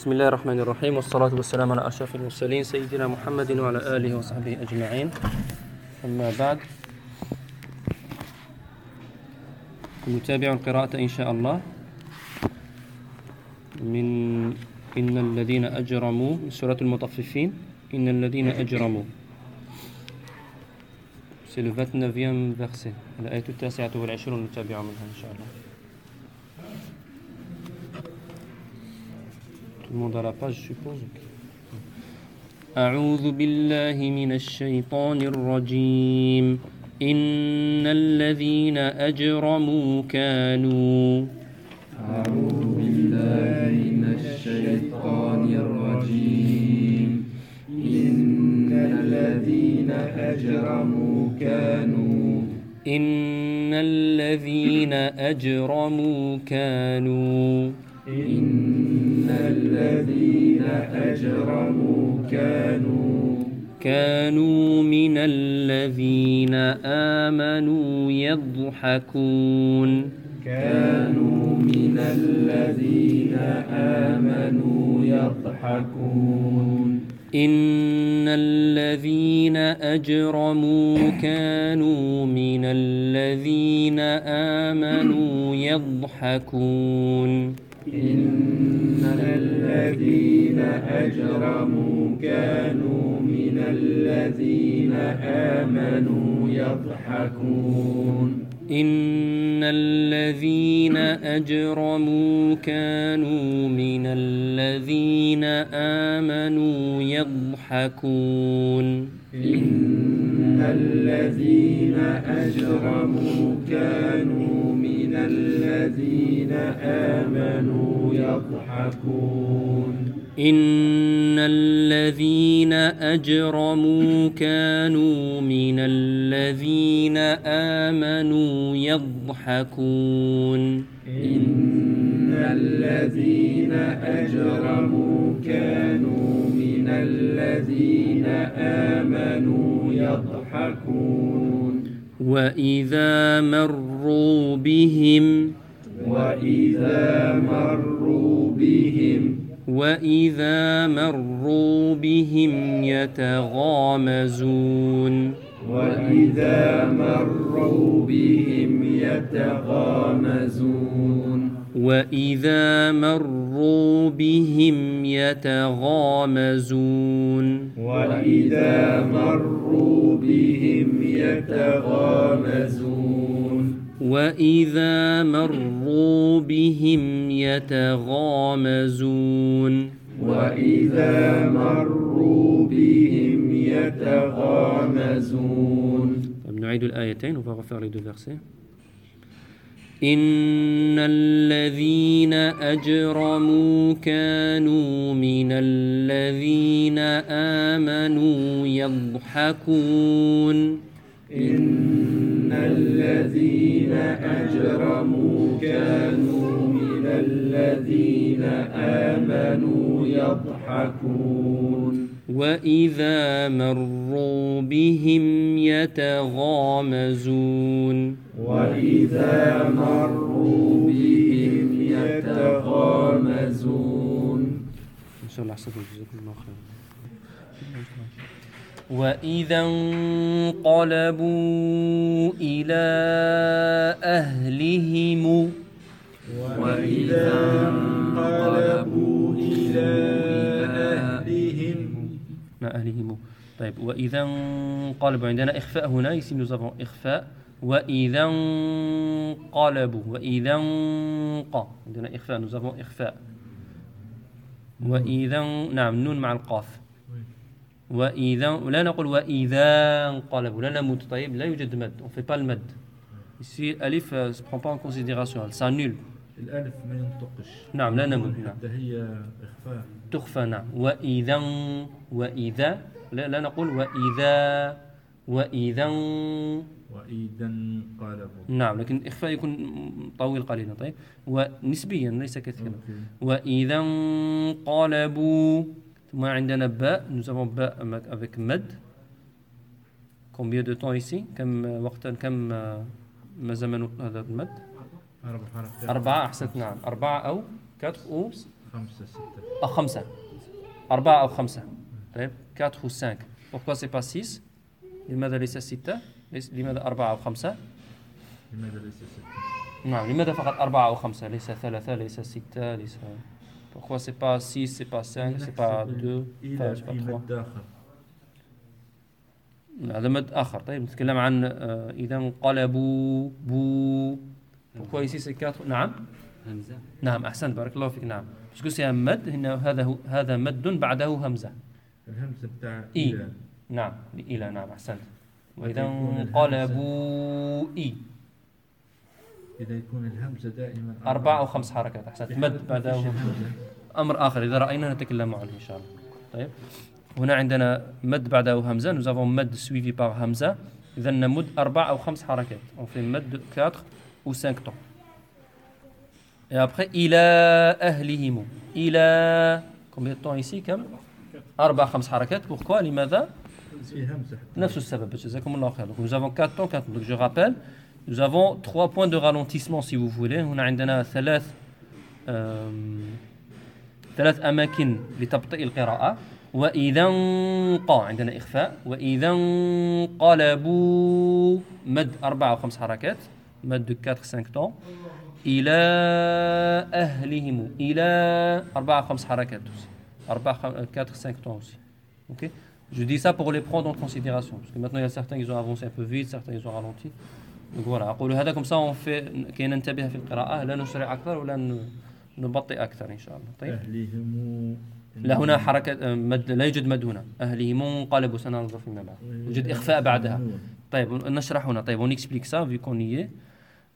بسم الله الرحمن الرحيم والصلاة والسلام على أشرف المرسلين سيدنا محمد وعلى آله وصحبه أجمعين أما بعد نتابع القراءة إن شاء الله من إن الذين أجرموا من سورة المطففين إن الذين أجرموا le 29e verset, الآية التاسعة والعشرون نتابع منها إن شاء الله Tout le monde à la page, je suppose. أعوذ بالله من الشيطان الرجيم إن الذين أجرموا كانوا أعوذ بالله من الشيطان الرجيم إن الذين أجرموا كانوا إن الذين أجرموا كانوا إن الذين أجرموا كانوا كانوا من الذين آمنوا يضحكون. كانوا من الذين آمنوا يضحكون. إن الذين أجرموا كانوا من الذين آمنوا يضحكون. إن الذين أجرموا كانوا من الذين آمنوا يضحكون. إن الذين أجرموا كانوا من الذين آمنوا يضحكون. إن الذين أجرموا كانوا من الذين آمنوا يضحكون. إن الذين أجرموا كانوا من الذين آمنوا يضحكون. إن الذين أجرموا كانوا من الذين آمنوا يضحكون. وإذا مروا بهم وإذا مروا بهم وإذا مروا بهم يتغامزون وإذا مروا بهم يتغامزون وإذا مروا بهم يتغامزون وإذا مروا بهم يتغامزون وإذا مروا بهم يتغامزون. وإذا مروا بهم يتغامزون. طيب نعيد الآيتين les deux versets إن الذين أجرموا كانوا من الذين آمنوا يضحكون. إن الذين أجرموا كانوا من الذين آمنوا يضحكون. وإذا مروا بهم يتغامزون. وإذا مروا بهم يتغامزون. إن شاء الله أحسنتم. جزاكم الله خيرا. وإذا انقلبوا إلى أهلهم وإذا انقلبوا إلى أهلهم. ما أهلهم. طيب وإذا انقلبوا عندنا إخفاء هنا ici nous avons إخفاء. وإذا انقلبوا وإذا انق عندنا إخفاء nous avons إخفاء. وإذا نعم نون مع القاف. وإذا لا نقول وإذا انقلبوا لا نمد طيب لا يوجد مد on fait pas le mad. Ici ألف euh, se prend pas en considération. Elle s'annule الألف ما ينطقش. نعم لا نمد نعم. هي إخفاء. تخفى نعم. وإذا وإذا لا, لا نقول وإذا وإذا وإذا انقلبوا نعم لكن الإخفاء يكون طويل قليلا. طيب ونسبيا ليس كثيرا. وإذا انقلبوا ثم عندنا باء nous avons باء avec مد combien de temps ici? كم وقتا كم ما زمن هذا المد أربعة أحسنت نعم أربعة أو 4 أو خمسة ستة أو خمسة أربعة أو خمسة طيب 4 و 5 pourquoi c'est pas 6 لماذا ليس ستة ليس لماذا أربعة أو خمسة لماذا ليس ستة؟ نعم لماذا فقط أربعة أو خمسة ليس ثلاثة ليس ستة ليس pourquoi c'est pas 6 c'est pas 5 c'est pas 2 إلى c'est pas في 3 مد آخر هذا مد آخر طيب نتكلم عن إذا انقلبوا بو pourquoi ici c'est 4 نعم همزة نعم أحسنت بارك الله فيك نعم باسكو سي مد هنا هذا هو هذا مد بعده همزة الهمزة بتاع إي. نعم إلى نعم أحسنت وإذا انقلبوا إي إذا يكون الهمزة دائما أربع أو خمس حركات أحسنت مد. الهمزة. أمر آخر. إذا رأينا نتكلم عنه إن شاء الله. طيب. هنا عندنا مد بعده همزة. Nous avons مد suivi par همزة. إذا نمد أربع أو خمس حركات. On fait مد 4 ou 5 temps. Et après إلى أهلهم. إلى combien de temps ici? كم أربع خمس حركات. Pourquoi لماذا؟ نفس السبب. جزاكم الله خير. Nous avons 4 temps 4 donc je rappelle nous avons 3 points de ralentissement si vous voulez هنا عندنا ثلاث آم، ثلاث أماكن لتبطئ القراءة وإذا انقى عندنا إخفاء وإذا انقلبوا مد أربع أو خمس حركات مد 4 5 temps إلى أهلهم إلى أربع أو خمس حركات aussi. أربع 4 5 temps aussi Ok Je dis ça pour les prendre en considération parce que maintenant il y a certains qui ont avancé un peu vite certains ils ont ralenti فوالا أقول هذا كما في كي ننتبه في القراءة لا نسرع أكثر ولا نبطئ أكثر إن شاء الله. طيب. أهلهم لا هنا حركة آه، مد لا يوجد مد هنا. أهلهم انقلبوا سننظر فيما بعد يوجد إخفاء بعدها. طيب نشرح هنا. طيب ونكسبليك سا في كونيي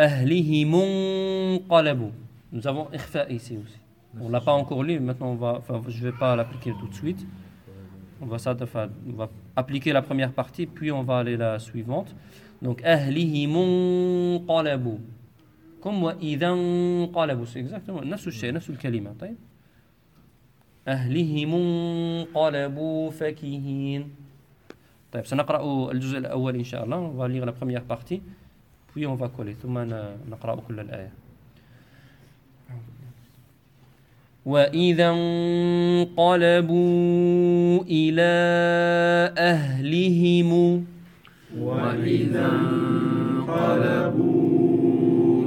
أهلهم انقلبوا. نزافون إخفاء ici aussi. On l'a pas encore lu maintenant on va enfin je vais pas l'appliquer tout de suite. On va ça on va appliquer la première partie puis on va aller la suivante. Donc أهلهم انقلبوا comme وإذا انقلبوا c'est exactement الشيء نفس الكلمة طيب أهلهم انقلبوا فكهين طيب سنقرأ الجزء الأول إن شاء الله on va lire la première partie. Puis on ثم نقرأ كل الآية وإذا انقلبوا إلى أهلهم وإذا انقلبوا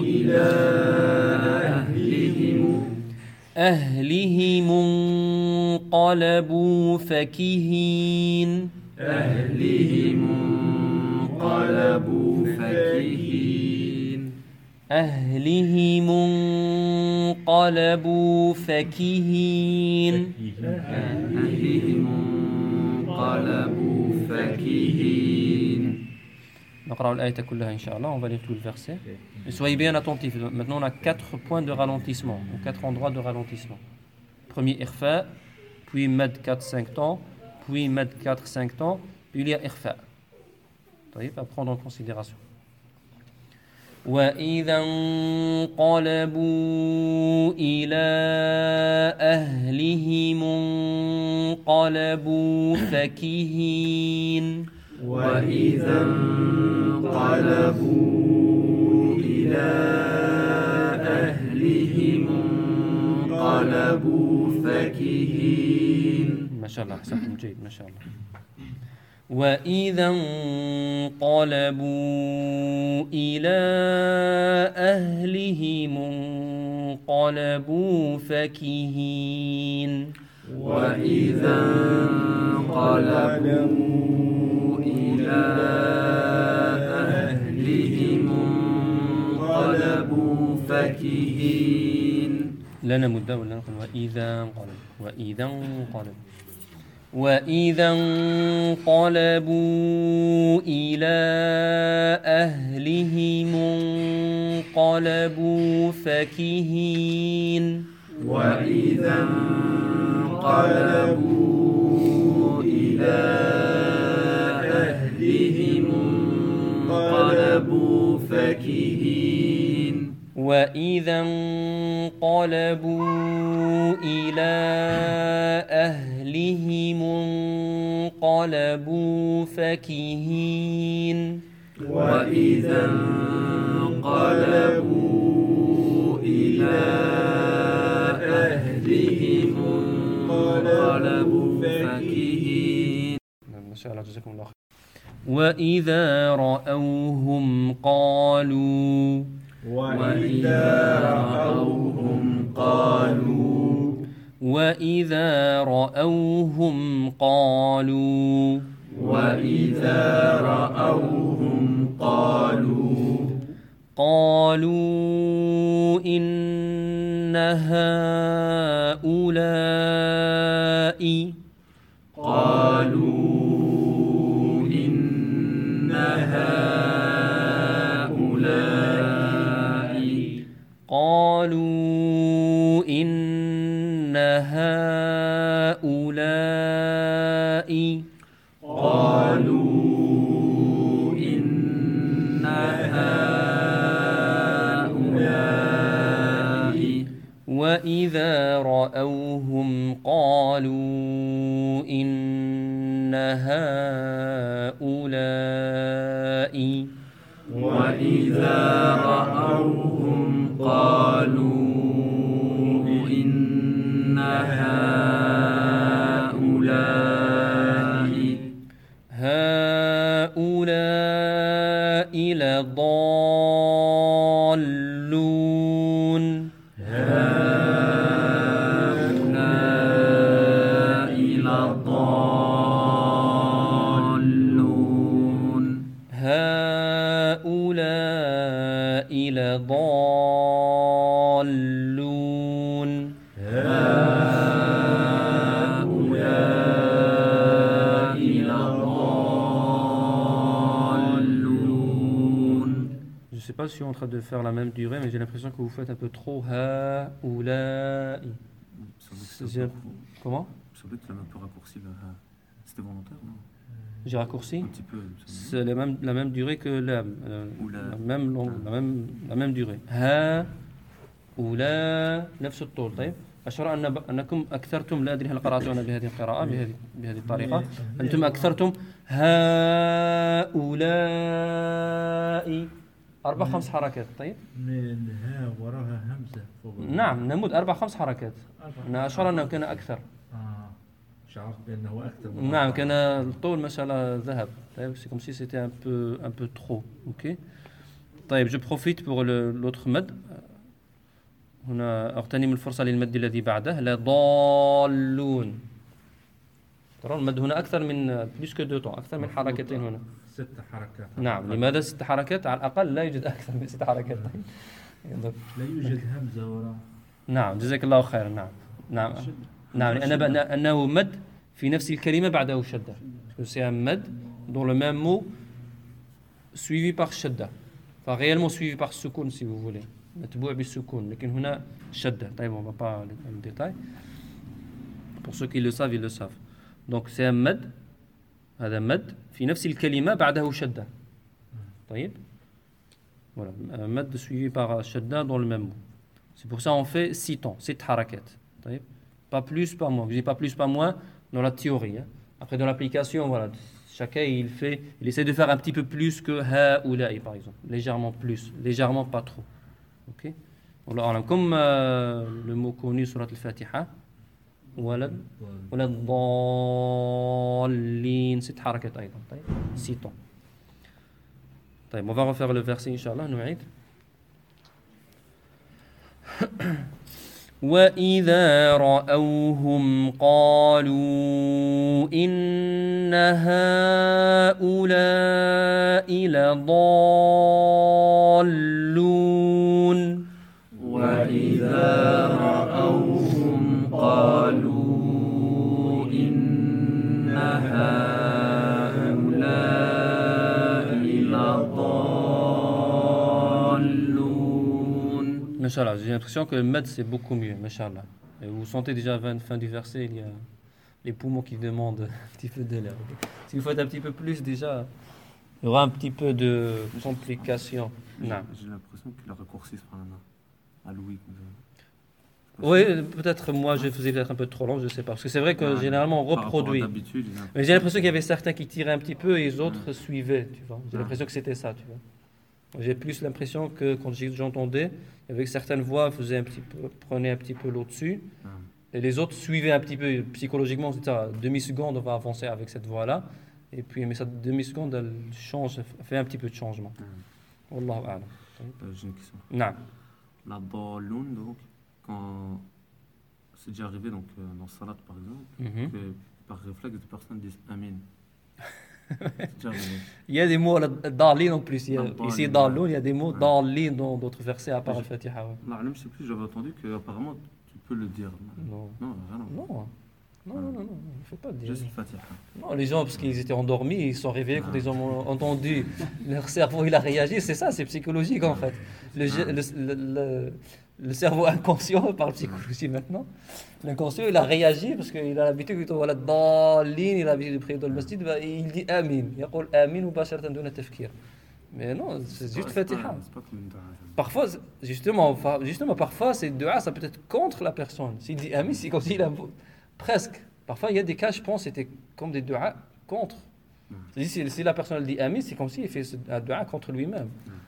إلى أهلهم أهلهم انقلبوا فكهين أهلهم انقلبوا فكهين أهلهم انقلبوا فكهين أهلهم انقلبوا فكهين on va lire tout le verset Et soyez bien attentifs maintenant on a quatre points de ralentissement ou quatre endroits de ralentissement premier إخفاء puis mad 4 5 temps puis mad 4 5 temps puis il y a إخفاء طيب à prendre en considération وإذا انقلبوا إلى أهلهم انقلبوا فكهين وإذا انقلبوا إلى أهلهم انقلبوا فكهين. ما شاء الله أحسنتم جيد ما شاء الله. وإذا انقلبوا إلى أهلهم انقلبوا فكهين. وإذا انقلبوا إلى أهلهم انقلبوا فكهين لا نمد ولا نقول وإذا انقلب وإذا انقلب. وإذا انقلبوا إلى أهلهم انقلبوا فكهين وإذا انقلبوا إلى وإذا انقلبوا إلى أهلهم انقلبوا فكهين وإذا انقلبوا إلى أهلهم انقلبوا فكهين ما شاء الله جزاكم الله خير وإذا رأوهم قالوا وإذا رأوهم قالوا وإذا رأوهم قالوا وإذا رأوهم قالوا قالوا إن هؤلاء قالوا إن هؤلاء قالوا إن هؤلاء وإذا رأوهم قالوا إن هؤلاء وإذا رأوهم لضالون de faire la même durée, mais j'ai l'impression que vous faites un peu trop ha ou la. C'est- Comment Ça peut être un peu raccourci là. C'était volontaire, non J'ai raccourci Un petit peu. ça me- C'est la même, la même durée que la, euh, Ou la- la même longue, la même, la même durée. ها ولا نفس الطول طيب أشعر أن أنكم أكثرتم لا أدري هل قرأتونا بهذه القراءة بهذه بهذه الطريقة أنتم أكثرتم هؤلاء أربع خمس حركات طيب. من ها وراها همزة فوق نعم نمود أربع خمس حركات. أربع. أنا أشعر أنه كان أكثر. آه شعرت بأنه أكثر من نعم. كان الطول ما شاء الله ذهب. طيب c'est comme si c'était un peu un peu trop. Ok. طيب profite pour le- l'autre مد هنا أغتنم الفرصة للمد الذي بعده. لا ضالون. ترى المد هنا أكثر من plus que deux temps. أكثر من حركتين هنا. ست حركات. نعم لماذا ست حركات؟ على الأقل لا يوجد أكثر من ست حركات. نعم. طيب. لا يوجد همزة وراء. نعم جزاك الله خيرا. نعم. نعم. نعم أنا أنه مد في نفس الكلمة بعده شدة. c'est un مد dans le même mot suivi par شدة. ف réellement suivi par سكون si vous voulez متبوع بالسكون. لكن هنا شدة. طيب pas détail pour ceux qui le savent le savent دونك سي ان مد هذا مد في نفس الكلمة بعده شدة طيب voilà un mad suivi par shadda dans le même mot c'est pour ça on fait six temps sept harakat طيب pas plus pas moins je dis pas plus pas moins dans la théorie hein. après dans l'application voilà chacun il fait il essaie de faire un petit peu plus que haoula'i par exemple légèrement plus légèrement pas trop ok والله أعلم comme euh, le mot connu sur la Fatiha ولا ولا الضالين. ست حركات أيضا. طيب. Temps طيب on va refaire le verset إن شاء الله نعيد. وإذا رأوهم قالوا إن هؤلاء لضالون. وإذا رأوهم قالوا إن هؤلاء لضالون Mashallah, j'ai l'impression que le med c'est beaucoup mieux, Mashallah. Et vous sentez déjà à la fin du verset, il y a les poumons qui demandent un petit peu de l'air. Si vous faites un petit peu plus déjà, il y aura un petit peu de complication. J'ai Non. j'ai l'impression qu'il a raccourci ce problème à Louis. Oui, peut-être moi je faisais peut-être un peu trop long, je sais pas. Parce que c'est vrai que Ah, généralement on reproduit. Mais j'ai l'impression qu'il y avait certains qui tiraient un petit peu et les autres suivaient, tu vois. J'ai Ah. l'impression que c'était ça, tu vois. J'ai plus l'impression que quand j'entendais, avec certaines voix, faisaient un petit peu, prenaient un petit peu l'au-dessus. Et les autres suivaient un petit peu psychologiquement, ça, demi-seconde, on va avancer avec cette voie-là. Et puis, mais cette demi-seconde, elle change, fait un petit peu de changement. Wallahu a'lam. Euh, J'ai une question. Non. La donc, quand c'est déjà arrivé donc, euh, dans Salat par exemple, Mhm. que par réflexe, des personnes disent Amin. Il y a des mots, dalin en plus. Il y a, ici, dalun, il y a des mots dalin dans d'autres versets à part Al-Fatiha. ouais. Là, je sais plus, j'avais entendu qu'apparemment tu peux le dire. Non. Non. Non. Non, non, non, non, il ne faut pas dire. Le Fatiha. Non, les gens, parce qu'ils étaient endormis, ils sont réveillés quand ils ont entendu, leur cerveau, il a réagi. C'est ça, c'est psychologique en fait. Le, le, le- le cerveau inconscient, on parle psychologie maintenant, l'inconscient, il a réagi parce qu'il a l'habitude, quand il dans ligne, il a l'habitude de prier dans le masjid, bah, il dit Amin. Il dit Amin ou pas certain de tafkir. Mais non, c'est juste Fatiha. Parfois, justement, justement parfois, c'est dua, ça peut être contre la personne. S'il dit Amin, c'est comme s'il a. Presque. Parfois, il y a des cas, je pense, c'était comme des dua contre. Si, la personne dit Amin, c'est comme s'il fait un dua contre lui-même.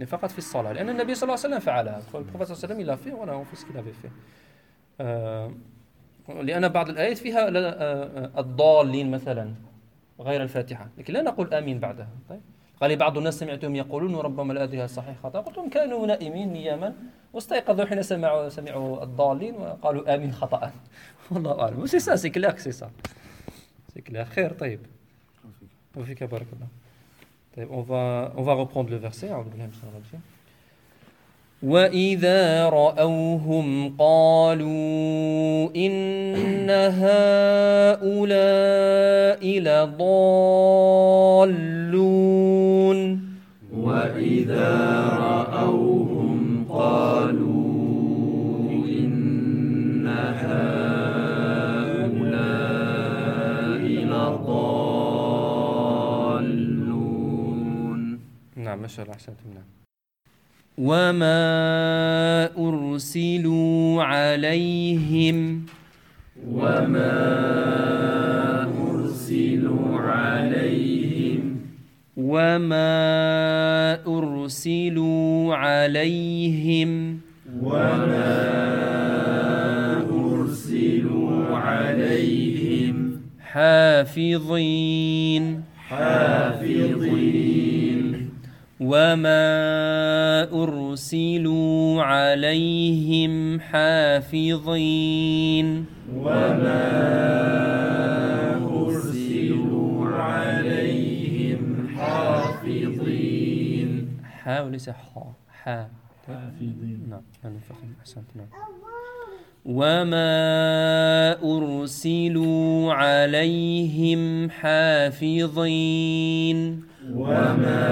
mais فقط في الصلاة لأن النبي صلى الله عليه وسلم فعلها. فال prophète صلى الله عليه وسلم il a fait voilà on fait ce qu'il avait fait لأن بعض الآيات فيها آه، آه، الضالين مثلا غير الفاتحة. لكن لا نقول آمين بعدها. طيب. قال لي بعض الناس سمعتهم يقولون ربما هل صحيح خطأ قلت لهم كانوا نائمين نياما واستيقظوا حين سمعوا سمعوا الضالين وقالوا آمين خطأ. والله أعلم. c'est ça c'est clair c'est ça c'est clair خير طيب. وفيك بارك الله. On va on va reprendre le verset وإذا رأوهم قالوا إن هؤلاء لضالون وإذا رأوهم قالوا ما شاء الله أحسنتم نعم وما أرسلوا عليهم وما أرسلوا عليهم وما أرسلوا عليهم وما أرسلوا عليهم حافظين حافظين وما أرسلوا عليهم حافظين وما أرسلوا عليهم حافظين حا وليس حا. حا. حافظين. نعم. أنا فخم أحسنت نعم وما أرسلوا عليهم حافظين وما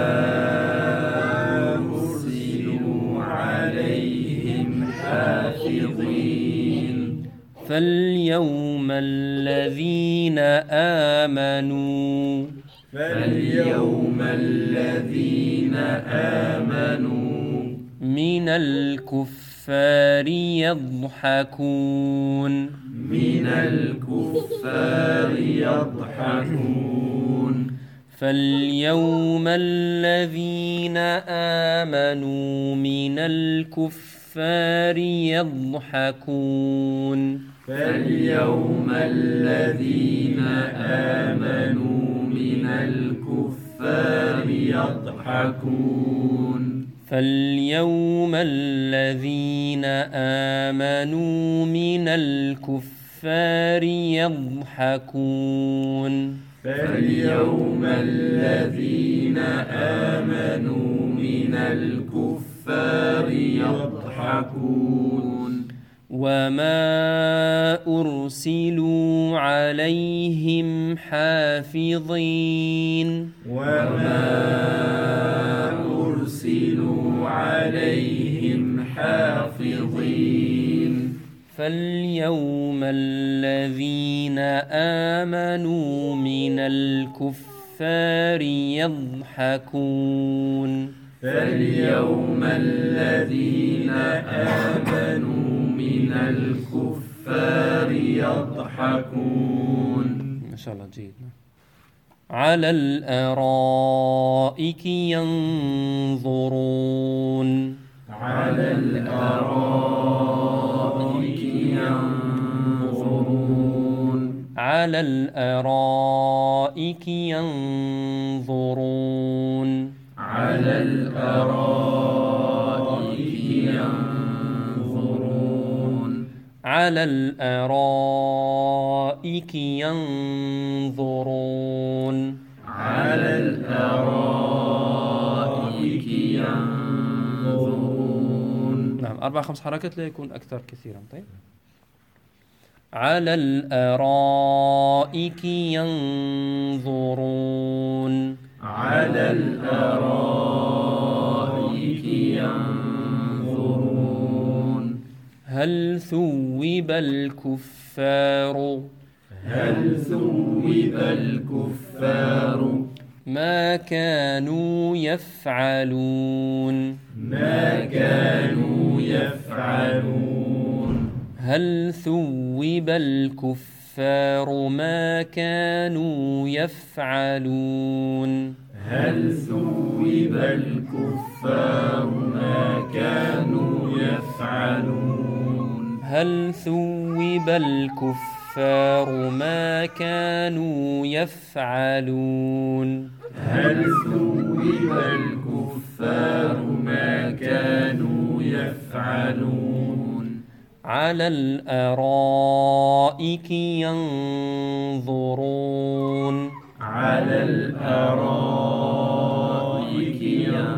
أرسلوا عليهم حافظين فاليوم الذين آمنوا فاليوم الذين آمنوا من الكفار يضحكون. من الكفار يضحكون. فاليوم الذين آمنوا من الكفار يضحكون. فاليوم الذين آمنوا من الكفار يضحكون. فاليوم الذين آمنوا من الكفار يضحكون. فاليوم الذين آمنوا من الكفار يضحكون. وما أرسلوا عليهم حافظين. وما أرسلوا عليهم حافظين. فاليوم الذين آمنوا من الكفار يضحكون. فاليوم الذين آمنوا من الكفار يضحكون. ما شاء الله جيد. على الأرائك ينظرون. على الأرائك على الأرائك ينظرون. على الأرائك ينظرون. على الأرائك ينظرون. على الأرائك ينظرون. نعم أربع خمس حركات لا يكون أكثر كثيرا. طيب. على الأرائك ينظرون على الأرائك ينظرون هل ثوب الكفار هل ثوب الكفار ما كانوا يفعلون ما كانوا يفعلون هل ثوب الكفار ما كانوا يفعلون؟ هل ثوب الكفار ما كانوا يفعلون؟ هل ثوب الكفار ما كانوا يفعلون؟ هل ثوب الكفار ما كانوا يفعلون؟ على الأرائك ينظرون على الأرائك ينظرون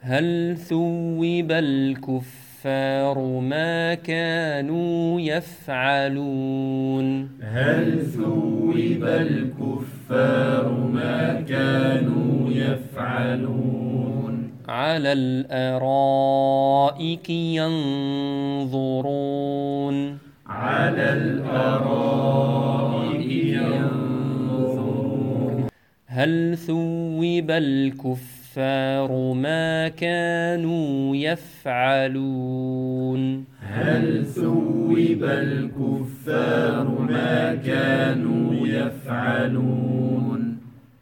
هل ثوب الكفار ما كانوا يفعلون هل ثوب الكفار ما كانوا يفعلون على الأرائك ينظرون. على الأرائك ينظرون. هل ثوب الكفار ما كانوا يفعلون؟ هل ثوب الكفار ما كانوا يفعلون؟